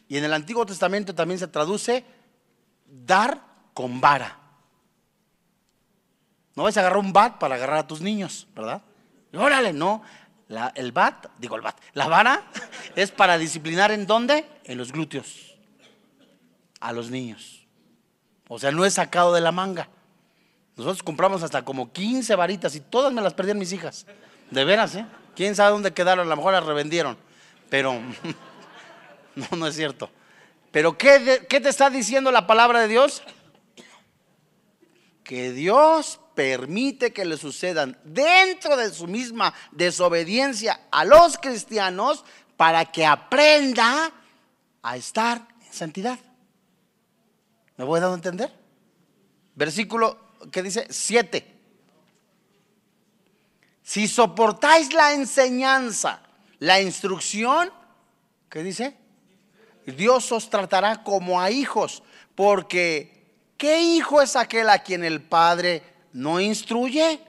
Y en el Antiguo Testamento también se traduce dar con vara. No vas a agarrar un bat para agarrar a tus niños, ¿verdad? órale, no. el bat, digo el bat, la vara [LAUGHS] es para disciplinar en dónde? En los glúteos a los niños. O sea, no es sacado de la manga. Nosotros compramos hasta como 15 varitas y todas me las perdían mis hijas. De veras, ¿eh? ¿Quién sabe dónde quedaron? A lo mejor las revendieron. Pero [LAUGHS] no, no es cierto. Pero ¿qué, ¿qué te está diciendo la palabra de Dios? Que Dios permite que le sucedan dentro de su misma desobediencia a los cristianos para que aprenda a estar en santidad. ¿Me voy dando a entender? Versículo que dice 7. Si soportáis la enseñanza, la instrucción, ¿qué dice? Dios os tratará como a hijos, porque ¿qué hijo es aquel a quien el Padre no instruye?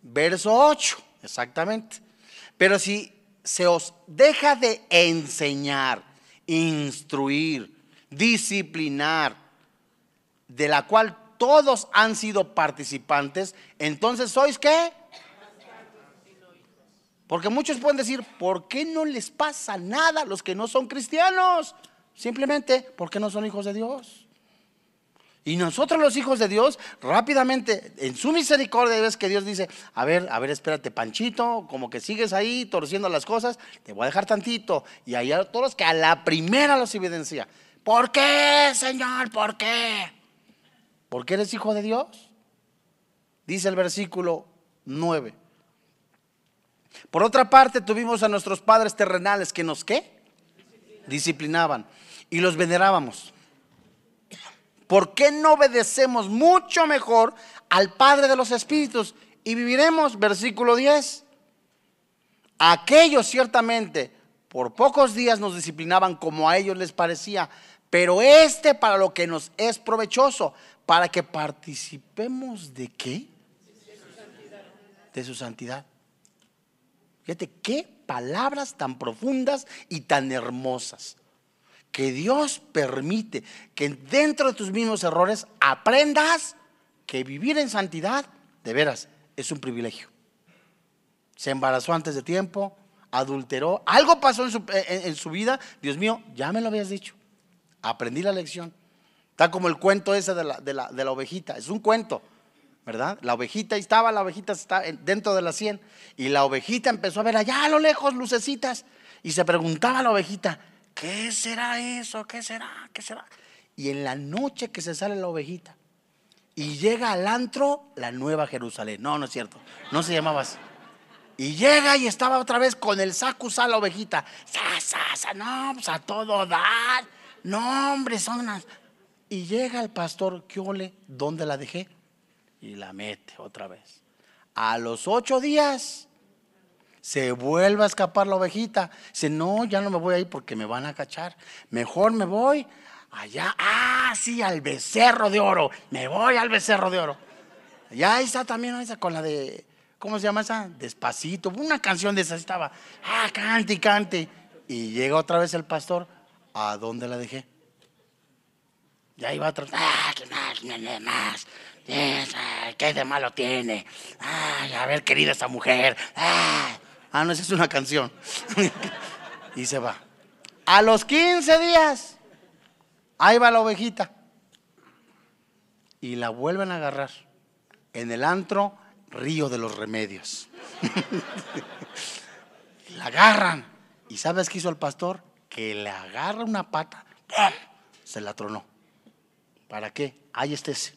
Verso 8, exactamente. Pero si se os deja de enseñar, instruir, disciplinar, de la cual todos han sido participantes, entonces sois qué? Porque muchos pueden decir, ¿por qué no les pasa nada a los que no son cristianos? Simplemente porque no son hijos de Dios. Y nosotros los hijos de Dios, rápidamente, en su misericordia, ves que Dios dice, a ver, a ver, espérate, Panchito, como que sigues ahí torciendo las cosas, te voy a dejar tantito. Y hay todos que a la primera los evidencia. ¿Por qué, Señor? ¿Por qué? ¿Porque eres hijo de Dios? Dice el versículo 9. Por otra parte, tuvimos a nuestros padres terrenales que nos qué? Disciplinaban y los venerábamos. ¿Por qué no obedecemos mucho mejor al Padre de los Espíritus y viviremos? Versículo 10. Aquellos ciertamente por pocos días nos disciplinaban como a ellos les parecía, pero este para lo que nos es provechoso, para que participemos de qué? De su santidad. Fíjate qué palabras tan profundas y tan hermosas. Que Dios permite que dentro de tus mismos errores aprendas que vivir en santidad, de veras, es un privilegio. Se embarazó antes de tiempo, adulteró, algo pasó en su, en su vida, Dios mío, ya me lo habías dicho. Aprendí la lección. Está como el cuento ese de la, de la, de la ovejita, es un cuento. ¿Verdad? La ovejita, estaba, la ovejita está dentro de la sien. Y la ovejita empezó a ver allá a lo lejos lucecitas. Y se preguntaba a la ovejita, ¿qué será eso? ¿Qué será? ¿Qué será? Y en la noche que se sale la ovejita y llega al antro la nueva Jerusalén. No, no es cierto. No se llamaba así. Y llega y estaba otra vez con el saco la ovejita. Sa, no, pues a todo dar. No, hombre, son unas. Y llega el pastor, ¿qué ole? ¿Dónde la dejé? Y la mete otra vez. A los ocho días se vuelve a escapar la ovejita. Dice, no, ya no me voy ahí porque me van a cachar. Mejor me voy allá, ah, sí, al becerro de oro. Me voy al becerro de oro. Ya está también esa con la de, ¿cómo se llama esa? Despacito. Una canción de esa estaba. Ah, cante y cante. Y llega otra vez el pastor. ¿A dónde la dejé? Ya iba atrás. Ah, que más, más. ¿Qué de malo tiene? Ay, a ver, querida esa mujer. Ah, no, esa es una canción. [LAUGHS] y se va. A los 15 días, ahí va la ovejita. Y la vuelven a agarrar en el antro Río de los Remedios. [LAUGHS] la agarran. ¿Y sabes qué hizo el pastor? Que le agarra una pata, se la tronó. ¿Para qué? Ahí estés.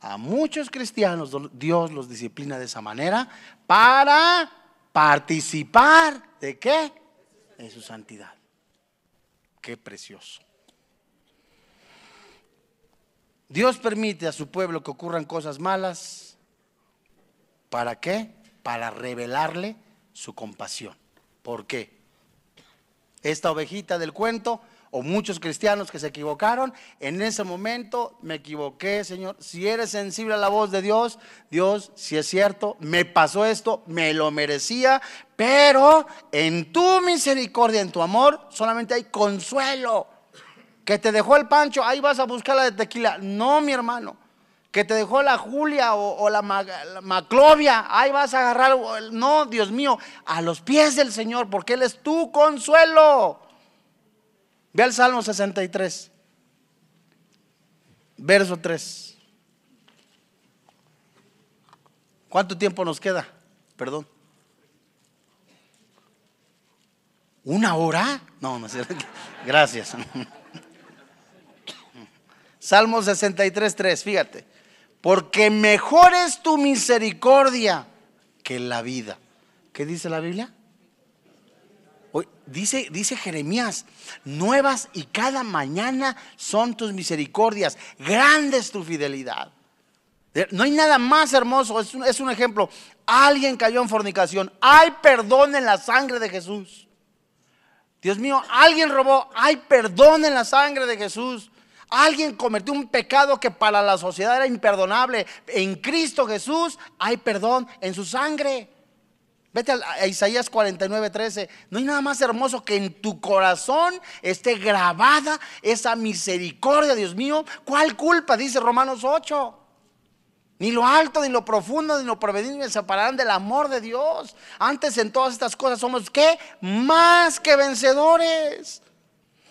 A muchos cristianos Dios los disciplina de esa manera para participar de qué? De su santidad. Qué precioso. Dios permite a su pueblo que ocurran cosas malas. ¿Para qué? Para revelarle su compasión. ¿Por qué? Esta ovejita del cuento o muchos cristianos que se equivocaron, en ese momento me equivoqué, Señor. Si eres sensible a la voz de Dios, Dios, si es cierto, me pasó esto, me lo merecía, pero en tu misericordia, en tu amor, solamente hay consuelo. Que te dejó el pancho, ahí vas a buscar la de tequila. No, mi hermano. Que te dejó la Julia o, la, la, Maclovia, ahí vas a agarrar. No, Dios mío, a los pies del Señor, porque Él es tu consuelo. Ve al Salmo 63, verso 3. ¿Cuánto tiempo nos queda? Perdón. ¿Una hora? No, no sé. [LAUGHS] Gracias. [LAUGHS] Salmo 63, 3, fíjate. Porque mejor es tu misericordia que la vida. ¿Qué dice la Biblia? Dice, dice Jeremías, nuevas y cada mañana son tus misericordias, grande es tu fidelidad. No hay nada más hermoso, es un, es un ejemplo. Alguien cayó en fornicación, hay perdón en la sangre de Jesús. Dios mío, alguien robó, hay perdón en la sangre de Jesús. Alguien cometió un pecado que para la sociedad era imperdonable. En Cristo Jesús hay perdón en su sangre. Vete a, Isaías 49, 13. No hay nada más hermoso que en tu corazón esté grabada esa misericordia, Dios mío. ¿Cuál culpa? Dice Romanos 8. Ni lo alto, ni lo profundo, ni lo proveniente me separarán del amor de Dios. Antes en todas estas cosas somos ¿qué? Más que vencedores.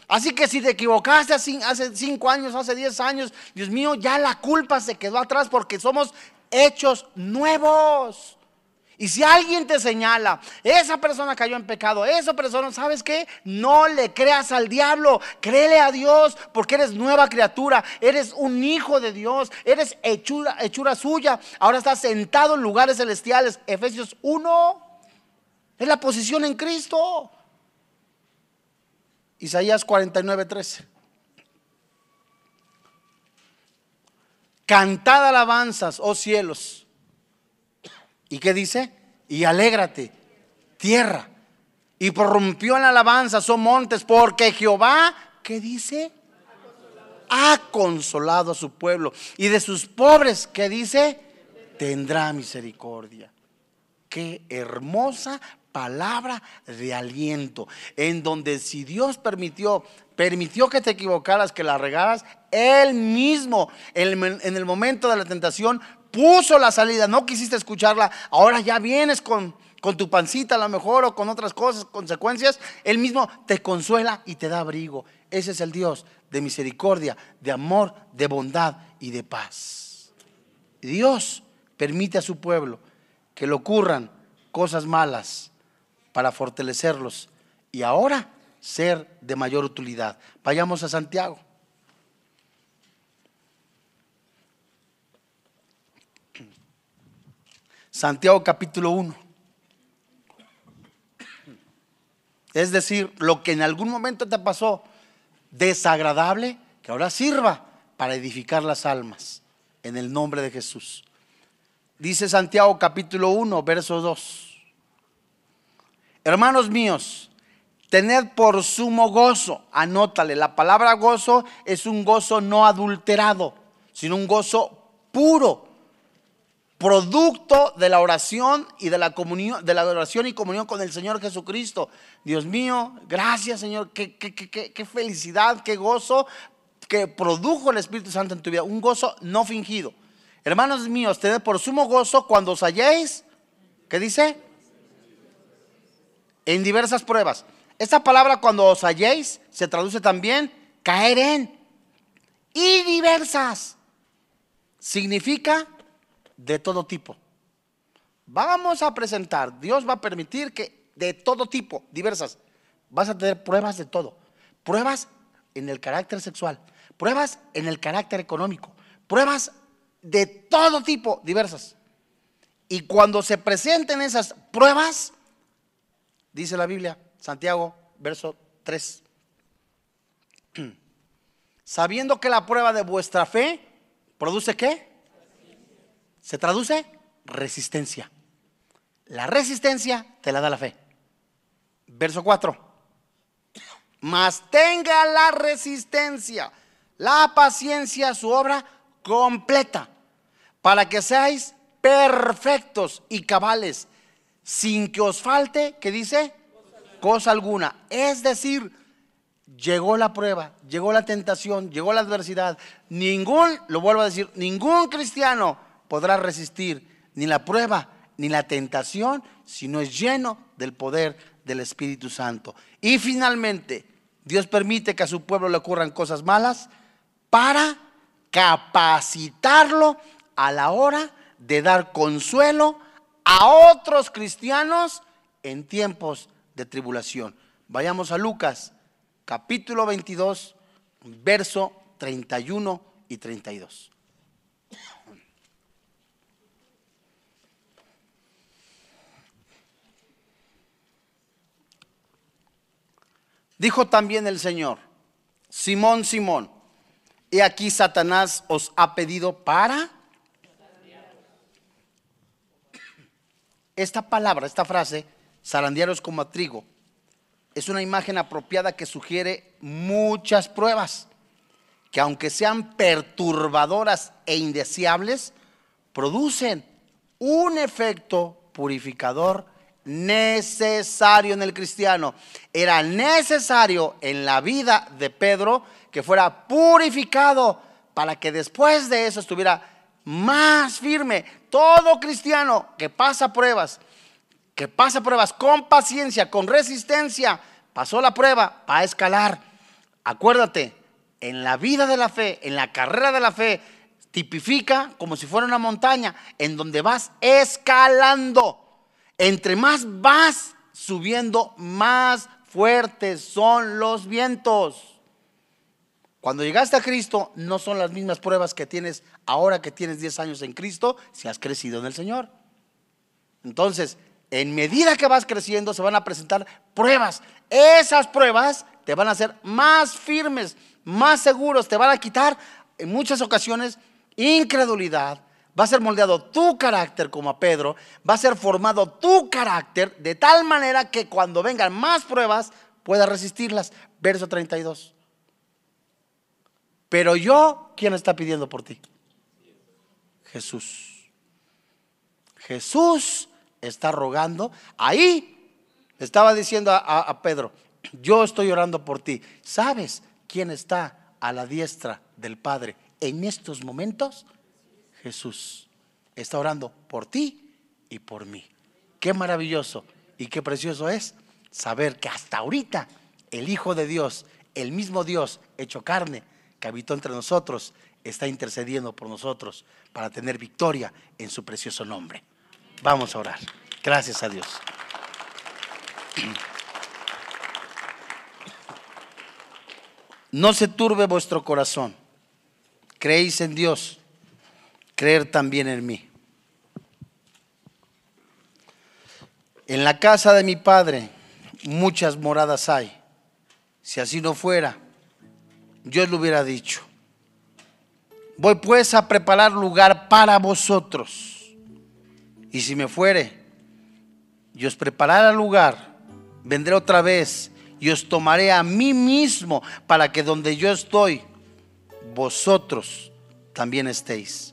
Así que si te equivocaste hace cinco años, hace diez años, Dios mío, ya la culpa se quedó atrás porque somos hechos nuevos. Y si alguien te señala, esa persona cayó en pecado, esa persona, ¿sabes qué? No le creas al diablo, créele a Dios, porque eres nueva criatura, eres un hijo de Dios, eres hechura, hechura suya. Ahora estás sentado en lugares celestiales. Efesios 1 es la posición en Cristo. Isaías 49, 13. Cantad alabanzas, oh cielos ¿Y qué dice? Y alégrate, tierra. Y prorrumpió en alabanza, son montes, porque Jehová, ¿qué dice? Ha consolado a su pueblo. Y de sus pobres, ¿qué dice? Tendrá misericordia. Qué hermosa palabra de aliento, en donde si Dios permitió, permitió que te equivocaras, que la regaras, Él mismo en el momento de la tentación puso la salida, no quisiste escucharla, ahora ya vienes con, con tu pancita a lo mejor o con otras cosas, consecuencias, Él mismo te consuela y te da abrigo. Ese es el Dios de misericordia, de amor, de bondad y de paz. Dios permite a su pueblo que le ocurran cosas malas para fortalecerlos y ahora ser de mayor utilidad. Vayamos a Santiago. Santiago capítulo 1. Es decir, lo que en algún momento te pasó desagradable, que ahora sirva para edificar las almas en el nombre de Jesús. Dice Santiago capítulo 1, verso 2. Hermanos míos, tened por sumo gozo, anótale, la palabra gozo es un gozo no adulterado, sino un gozo puro, producto de la oración y de la comunión, de la adoración y comunión con el Señor Jesucristo. Dios mío, gracias Señor, qué, qué, qué, qué felicidad, qué gozo que produjo el Espíritu Santo en tu vida, un gozo no fingido. Hermanos míos, tened por sumo gozo cuando os halléis, ¿qué dice? en diversas pruebas. Esta palabra cuando os halléis se traduce también caer en y diversas. Significa de todo tipo. Vamos a presentar, Dios va a permitir que de todo tipo, diversas, vas a tener pruebas de todo. Pruebas en el carácter sexual, pruebas en el carácter económico, pruebas de todo tipo, diversas. Y cuando se presenten esas pruebas, Dice la Biblia, Santiago, verso 3. [CLEARS THROAT] Sabiendo que la prueba de vuestra fe produce qué? Se traduce resistencia. La resistencia te la da la fe. Verso 4. Mas tenga la resistencia, la paciencia, su obra completa, para que seáis perfectos y cabales sin que os falte, ¿qué dice? Cosa alguna. Es decir, llegó la prueba, llegó la tentación, llegó la adversidad. Ningún, lo vuelvo a decir, ningún cristiano podrá resistir ni la prueba ni la tentación si no es lleno del poder del Espíritu Santo. Y finalmente, Dios permite que a su pueblo le ocurran cosas malas para capacitarlo a la hora de dar consuelo a otros cristianos en tiempos de tribulación. Vayamos a Lucas, capítulo 22, verso 31 y 32. Dijo también el Señor, Simón, Simón, he aquí Satanás os ha pedido para Esta palabra, esta frase, zarandearos como a trigo, es una imagen apropiada que sugiere muchas pruebas, que aunque sean perturbadoras e indeseables, producen un efecto purificador necesario en el cristiano. Era necesario en la vida de Pedro que fuera purificado para que después de eso estuviera más firme. Todo cristiano que pasa pruebas, que pasa pruebas con paciencia, con resistencia, pasó la prueba, va a escalar. Acuérdate, en la vida de la fe, en la carrera de la fe, tipifica como si fuera una montaña en donde vas escalando. Entre más vas subiendo, más fuertes son los vientos. Cuando llegaste a Cristo, no son las mismas pruebas que tienes ahora que tienes 10 años en Cristo, si has crecido en el Señor. Entonces, en medida que vas creciendo, se van a presentar pruebas. Esas pruebas te van a hacer más firmes, más seguros, te van a quitar en muchas ocasiones incredulidad. Va a ser moldeado tu carácter como a Pedro, va a ser formado tu carácter de tal manera que cuando vengan más pruebas puedas resistirlas. Verso 32. Pero yo, ¿quién está pidiendo por ti? Jesús. Jesús está rogando. Ahí estaba diciendo a, Pedro, yo estoy orando por ti. ¿Sabes quién está a la diestra del Padre en estos momentos? Jesús está orando por ti y por mí. qué maravilloso y qué precioso es saber que hasta ahorita el Hijo de Dios, el mismo Dios hecho carne, que habitó entre nosotros, está intercediendo por nosotros para tener victoria en su precioso nombre. Vamos a orar. Gracias a Dios. No se turbe vuestro corazón. Creéis en Dios, creer también en mí. En la casa de mi Padre muchas moradas hay. Si así no fuera, yo lo hubiera dicho. Voy pues a preparar lugar para vosotros. Y si me fuere, y os preparara lugar, vendré otra vez y os tomaré a mí mismo para que donde yo estoy, vosotros también estéis.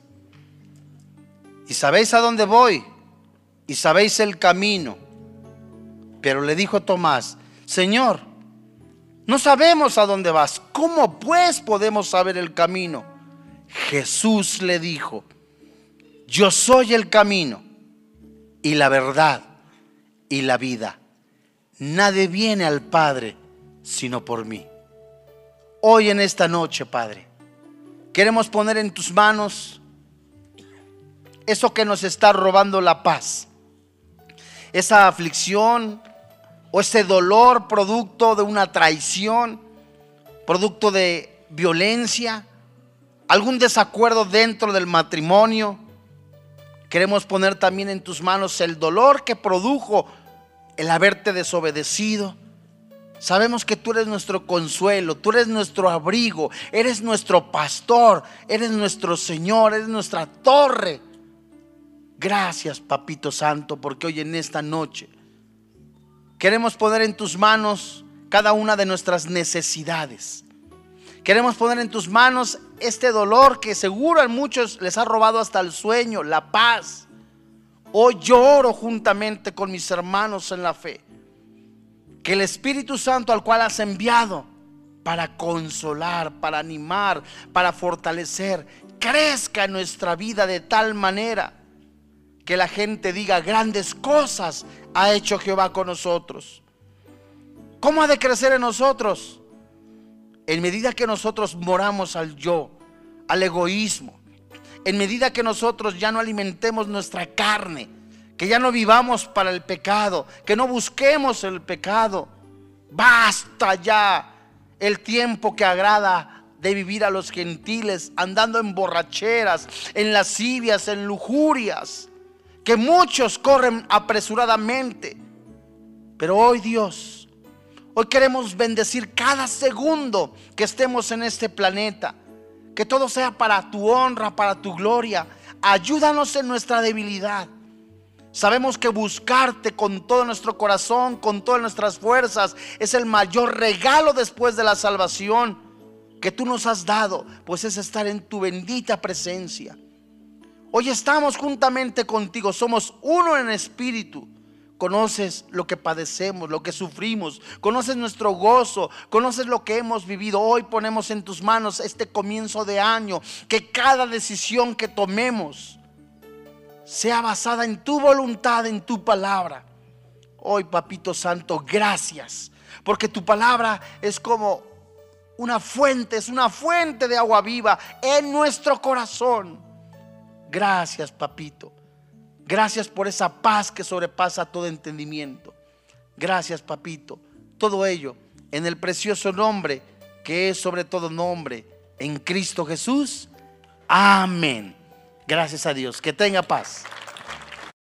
Y sabéis a dónde voy y sabéis el camino. Pero le dijo Tomás, Señor, no sabemos a dónde vas. ¿Cómo pues podemos saber el camino? Jesús le dijo, yo soy el camino y la verdad y la vida. Nadie viene al Padre sino por mí. Hoy en esta noche, Padre, queremos poner en tus manos eso que nos está robando la paz, esa aflicción, o ese dolor producto de una traición, producto de violencia, algún desacuerdo dentro del matrimonio. Queremos poner también en tus manos el dolor que produjo el haberte desobedecido. Sabemos que tú eres nuestro consuelo, tú eres nuestro abrigo, eres nuestro pastor, eres nuestro Señor, eres nuestra torre. Gracias, Papito Santo, porque hoy en esta noche Queremos poner en tus manos cada una de nuestras necesidades. Queremos poner en tus manos este dolor que seguro a muchos les ha robado hasta el sueño, la paz. Hoy lloro juntamente con mis hermanos en la fe. Que el Espíritu Santo al cual has enviado para consolar, para animar, para fortalecer, crezca en nuestra vida de tal manera que la gente diga grandes cosas ha hecho Jehová con nosotros. ¿Cómo ha de crecer en nosotros? En medida que nosotros moramos al yo, al egoísmo, en medida que nosotros ya no alimentemos nuestra carne, que ya no vivamos para el pecado, que no busquemos el pecado. Basta ya el tiempo que agrada de vivir a los gentiles, andando en borracheras, en lascivias, en lujurias que muchos corren apresuradamente. Pero hoy Dios, hoy queremos bendecir cada segundo que estemos en este planeta. Que todo sea para tu honra, para tu gloria. Ayúdanos en nuestra debilidad. Sabemos que buscarte con todo nuestro corazón, con todas nuestras fuerzas, es el mayor regalo después de la salvación que tú nos has dado, pues es estar en tu bendita presencia. Hoy estamos juntamente contigo, somos uno en espíritu. Conoces lo que padecemos, lo que sufrimos, conoces nuestro gozo, conoces lo que hemos vivido. Hoy ponemos en tus manos este comienzo de año, que cada decisión que tomemos sea basada en tu voluntad, en tu palabra. Hoy, Papito Santo, gracias, porque tu palabra es como una fuente, es una fuente de agua viva en nuestro corazón. Gracias, papito. Gracias por esa paz que sobrepasa todo entendimiento. Gracias, papito. Todo ello en el precioso nombre que es sobre todo nombre, en Cristo Jesús. Amén. Gracias a Dios. Que tenga paz.